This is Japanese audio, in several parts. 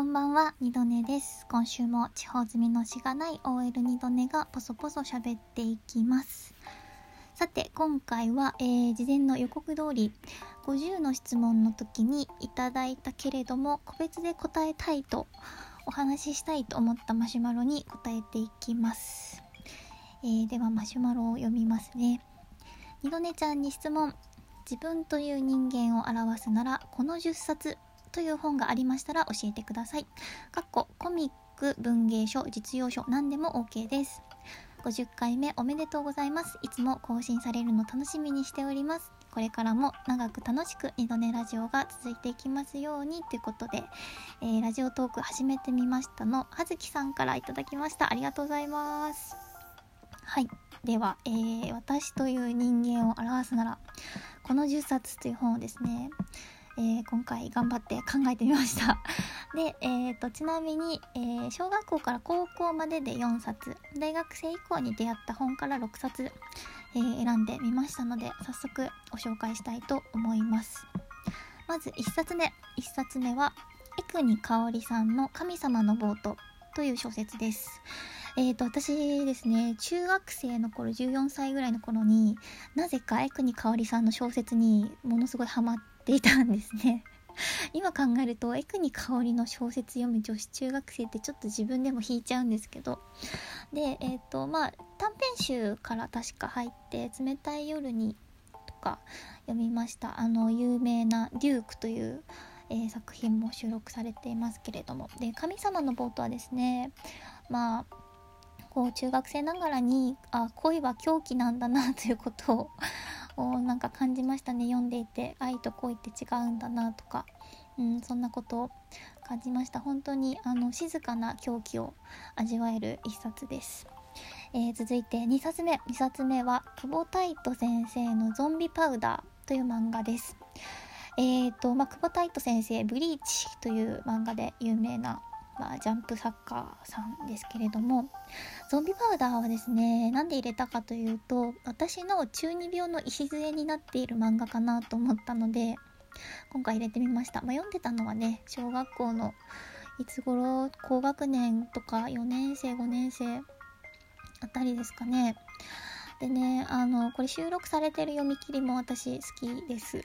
こんばんは、二度寝です。今週も地方済みのしがない OL 二度寝がポソポソ喋っていきます。さて、今回は、えー、事前の予告通り、50の質問の時にいただいたけれども、個別で答えたいと、お話ししたいと思ったマシュマロに答えていきます。えー、では、マシュマロを読みますね。二度寝ちゃんに質問。自分という人間を表すなら、この10冊という本がありましたら教えてください。かっこコミック、文芸書、実用書、何でも OK です。50回目おめでとうございます。いつも更新されるの楽しみにしております。これからも長く楽しく二度寝ラジオが続いていきますようにということで、えー、ラジオトーク始めてみましたのはずきさんからいただきました。ありがとうございます。はい。では、えー、私という人間を表すなら、この10冊という本をですね、えー、今回頑張って考えてみました。で、えーと、ちなみに、えー、小学校から高校までで4冊。大学生以降に出会った本から6冊、えー、選んでみましたので早速ご紹介したいと思います。まず1冊目。1冊目は江国香織さんの「神様のボート」という小説です。えーと、私ですね中学生の頃14歳ぐらいの頃になぜか江国香織さんの小説にものすごいハマっていたんですね。今考えると江国香織の小説読む女子中学生ってちょっと自分でも引いちゃうんですけど。でえっ、ー、とまあ短編集から確か入って「冷たい夜に」とか読みました。あの有名な「デューク」というえー、作品も収録されていますけれども。で神様の冒頭はですねまあこう中学生ながらにあ恋は狂気なんだなということをこうなんか感じましたね。読んでいて愛と恋って違うんだなとか、うん、そんなことを感じました。本当にあの静かな狂気を味わえる一冊です、えー、続いて2冊目。2冊目は久保太斗先生の「ゾンビパウダー」という漫画です。えーとまあ、久保太斗先生「ブリーチ」という漫画で有名なまあ、ジャンプ作家さんですけれどもゾンビパウダーはですねなんで入れたかというと私の中二病の礎になっている漫画かなと思ったので今回入れてみました、まあ、読んでたのはね小学校のいつ頃？高学年とか4年生5年生あたりですかね。でねあのこれ収録されてる読み切りも私好きです。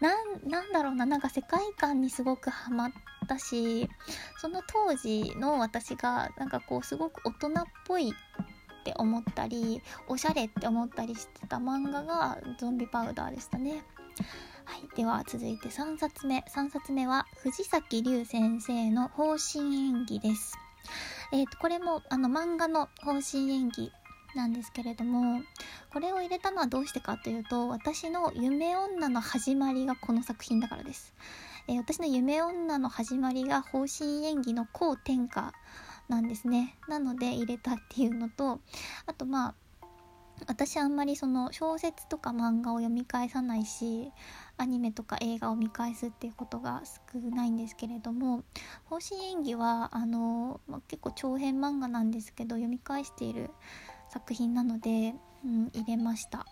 なんなんだろうななんか世界観にすごくハマったしその当時の私がなんかこうすごく大人っぽいって思ったりおしゃれって思ったりしてた漫画がゾンビパウダーでしたね。はい、では続いて3冊目3冊目は藤崎龍先生の方針演技です。えーと、これもあの漫画の方針演技なんですけれどもこれを入れたのはどうしてかというと私の夢女の始まりがこの作品だからです、えー、私の夢女の始まりが方針演技の高天下なんですね。なので入れたっていうのとあとまあ私あんまりその小説とか漫画を読み返さないしアニメとか映画を見返すっていうことが少ないんですけれども方針演技はあの、まあ、結構長編漫画なんですけど読み返している作品なので、うん、入れました。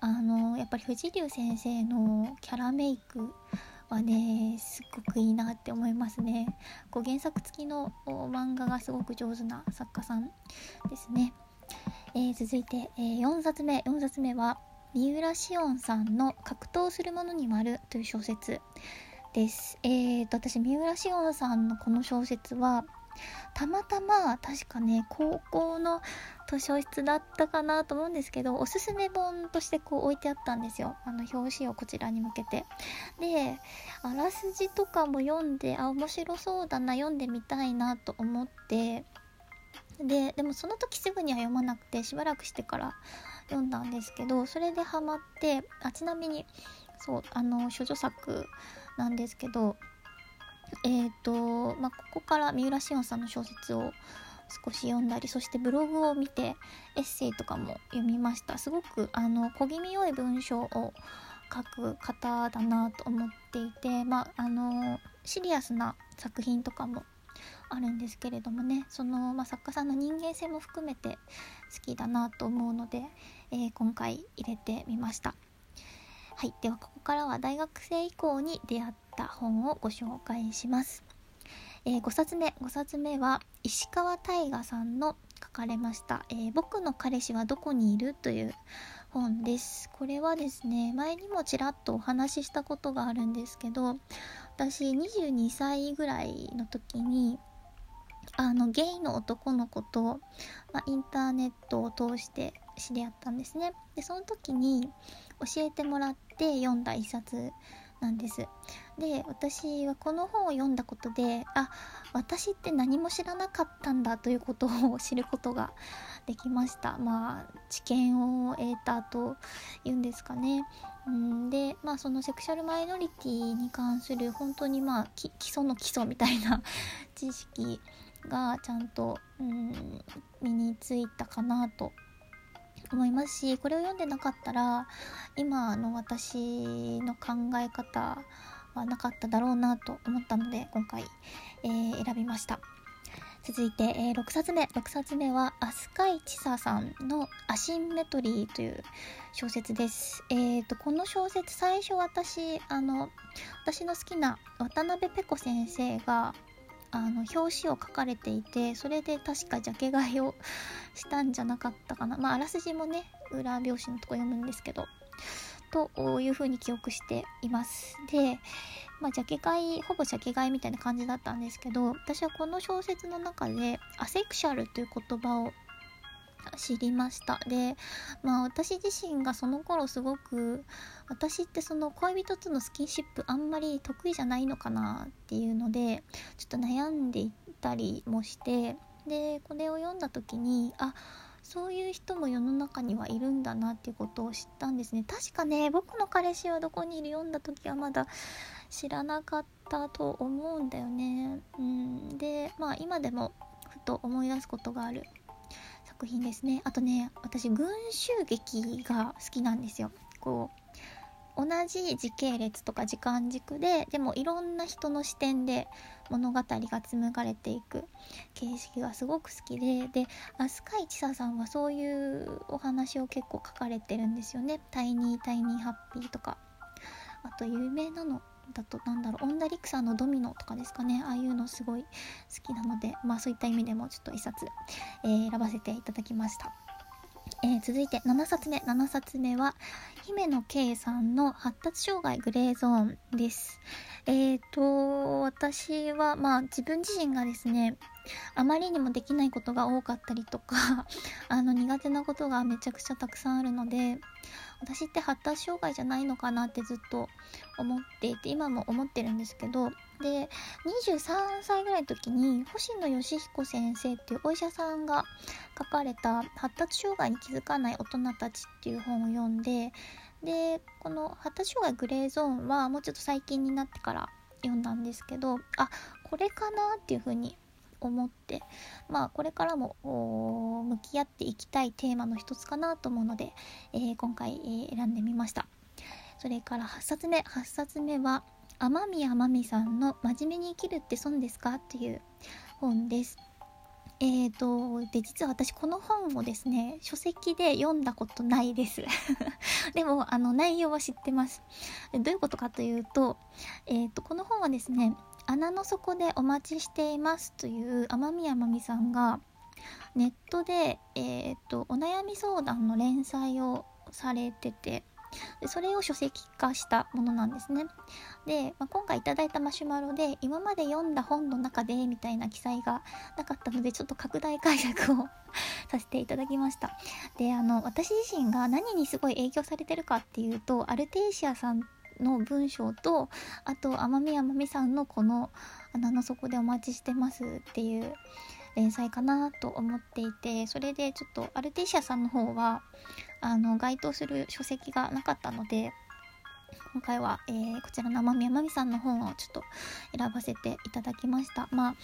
あのやっぱり藤龍先生のキャラメイクはねすっごくいいなって思いますね。こう原作付きの漫画がすごく上手な作家さんですね、えー、続いて、えー、4冊目。4冊目は三浦紫音さんの「格闘する者に丸」という小説です。えーと、私三浦紫音さんのこの小説はたまたま確かね高校の図書室だったかなと思うんですけどおすすめ本としてこう置いてあったんですよ。あの表紙をこちらに向けて。であらすじとかも読んであ面白そうだな読んでみたいなと思って。ででもその時すぐには読まなくてしばらくしてから読んだんですけどそれでハマってあちなみにそうあの処女作なんですけどえっ、ー、とまあここから三浦紫音さんの小説を少し読んだりそしてブログを見てエッセイとかも読みました。すごくあの小気味良い文章を書く方だなと思っていてまああのシリアスな作品とかもあるんですけれどもね。その、まあ、作家さんの人間性も含めて好きだなと思うので、えー、今回入れてみました。はい。ではここからは大学生以降に出会った本をご紹介します。えー、5冊目。5冊目は石川大河さんの書かれました、えー僕の彼氏はどこにいる?」という本です。これはですね前にもちらっとお話ししたことがあるんですけど私22歳ぐらいの時にあのゲイの男の子と、まあ、インターネットを通して知り合ったんですね。でその時に教えてもらって読んだ一冊なんです。で私はこの本を読んだことであ私って何も知らなかったんだということを知ることができました。まあ知見を得たというんですかね。うんでまあそのセクシャルマイノリティに関する本当にまあ基礎の基礎みたいな 知識がちゃんと、うん、身についたかなと思いますしこれを読んでなかったら今の私の考え方はなかっただろうなと思ったので今回、えー選びました。続いて、えー6冊目。6冊目は飛鳥井千佐さんの「アシンメトリー」という小説です。えー、とこの小説最初私あの私の好きな渡辺ペコ先生があの表紙を書かれていてそれで確かジャケ買いをしたんじゃなかったかな。まああらすじもね裏表紙のとこ読むんですけどというふうに記憶しています。でまあジャケ買いほぼジャケ買いみたいな感じだったんですけど私はこの小説の中でアセクシャルという言葉を知りました。でまあ私自身がその頃すごく私ってその恋人とのスキンシップあんまり得意じゃないのかなっていうのでちょっと悩んでいたりもしてでこれを読んだ時にあそういう人も世の中にはいるんだなっていうことを知ったんですね。確かね僕の彼氏はどこにいる読んだ時はまだ知らなかったと思うんだよね。うん。でまあ今でもふと思い出すことがある。作品ですね。あとね私群衆劇が好きなんですよ。こう同じ時系列とか時間軸ででもいろんな人の視点で物語が紡がれていく形式がすごく好きでで飛鳥井千佐さんはそういうお話を結構書かれてるんですよね「タイニータイニーハッピー」とか。あと有名なの。だとなんだろうオンダリクさんの「ドミノ」とかですかねああいうのすごい好きなのでまあそういった意味でもちょっと1冊、えー選ばせていただきました。えー続いて7冊目7冊目は姫野圭さんの発達障害グレーゾーンです。えーと私はまあ自分自身がですねあまりにもできないことが多かったりとか あの苦手なことがめちゃくちゃたくさんあるので私って発達障害じゃないのかなってずっと思っていて今も思ってるんですけどで23歳ぐらいの時に星野義彦先生っていうお医者さんが書かれた「発達障害に気づかない大人たち」っていう本を読んででこの発達障害グレーゾーンはもうちょっと最近になってから読んだんですけどあこれかなっていうふうに思ってまあこれからも向き合っていきたいテーマの一つかなと思うので、えー今回、えー選んでみました。それから8冊目8冊目は天宮真美さんの「真面目に生きるって損ですか?」っていう本です。えーとで実は私この本をですね書籍で読んだことないです。でもあの内容は知ってます。どういうことかというと,、えー、とこの本はですね「穴の底でお待ちしています」という天宮真美さんがネットで、えー、とお悩み相談の連載をされててでそれを書籍化したものなんですね。で、まあ、今回いただいたマシュマロで今まで読んだ本の中でみたいな記載がなかったのでちょっと拡大解釈を させていただきました。であの私自身が何にすごい影響されてるかっていうとアルテイシアさんの文章とあと天宮真美さんのこの「穴の底でお待ちしてます」っていう連載かなと思っていてそれでちょっとアルテイシアさんの方はあの該当する書籍がなかったので今回は、えーこちらの天宮真美さんの本をちょっと選ばせていただきました。まあ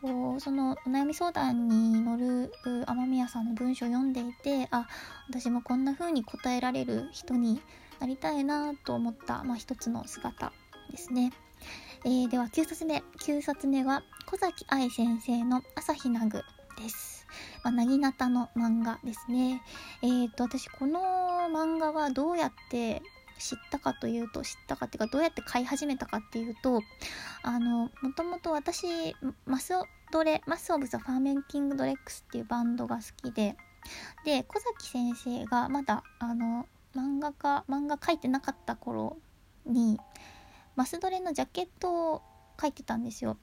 こうそのお悩み相談に乗るう天宮さんの文章を読んでいてあ私もこんな風に答えられる人になりたいなと思った、まあ、一つの姿ですね。えーでは9冊目9冊目は小崎愛先生の「朝日奈ぐ」です。まあ、なぎなたの漫画ですね。えー、と私この漫画はどうやって知ったかというと知ったかっていうかどうやって買い始めたかっていうとあのもともと私マスドレマス・オブ・ザ・ファーメンキング・ドレックスっていうバンドが好きでで小崎先生がまだあの漫画家漫画描いてなかった頃にマスドレのジャケットを描いてたんですよ。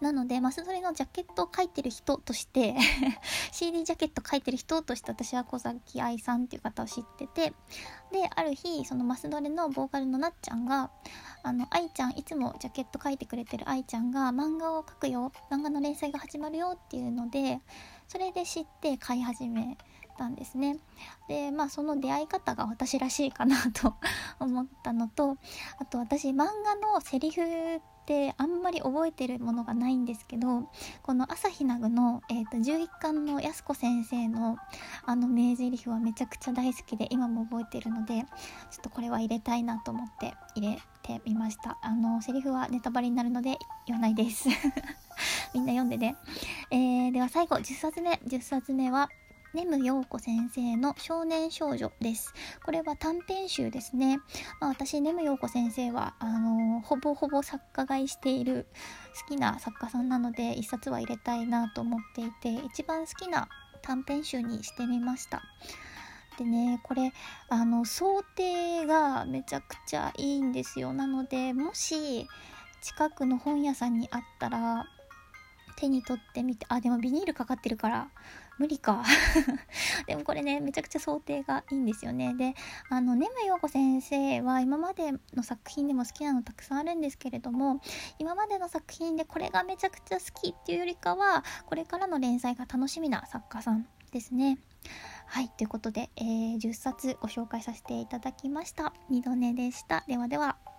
なので、マスドレのジャケットを描いてる人として CD ジャケット描いてる人として私は小崎愛さんっていう方を知ってて、で、ある日、そのマスドレのボーカルのなっちゃんが、あの、愛ちゃん、いつもジャケット描いてくれてる愛ちゃんが漫画を描くよ、漫画の連載が始まるよっていうので、それで知って買い始めたんですね。で、まあその出会い方が私らしいかなと 思ったのと、あと私漫画のセリフってあんまり覚えてるものがないんですけどこの朝日奈具の、えーと、11巻の安子先生のあの名台詞はめちゃくちゃ大好きで今も覚えてるのでちょっとこれは入れたいなと思って入れてみました。あのセリフはネタバレになるので言わないです。みんな読んでね、えー、では最後10冊目。10冊目はネム陽子先生の少年少女です。これは短編集ですね。まあ、私、ネム陽子先生は、あのー、ほぼほぼ作家買いしている好きな作家さんなので、一冊は入れたいなと思っていて、一番好きな短編集にしてみました。でね、これ、あの、想定がめちゃくちゃいいんですよ。なので、もし、近くの本屋さんにあったら、手に取ってみて、あ、でもビニールかかってるから、無理か。でもこれね、めちゃくちゃ想定がいいんですよね。で、あの、根ム陽子先生は今までの作品でも好きなのたくさんあるんですけれども、今までの作品でこれがめちゃくちゃ好きっていうよりかは、これからの連載が楽しみな作家さんですね。はい、ということで、えー、10冊ご紹介させていただきました。二度寝でした。ではでは。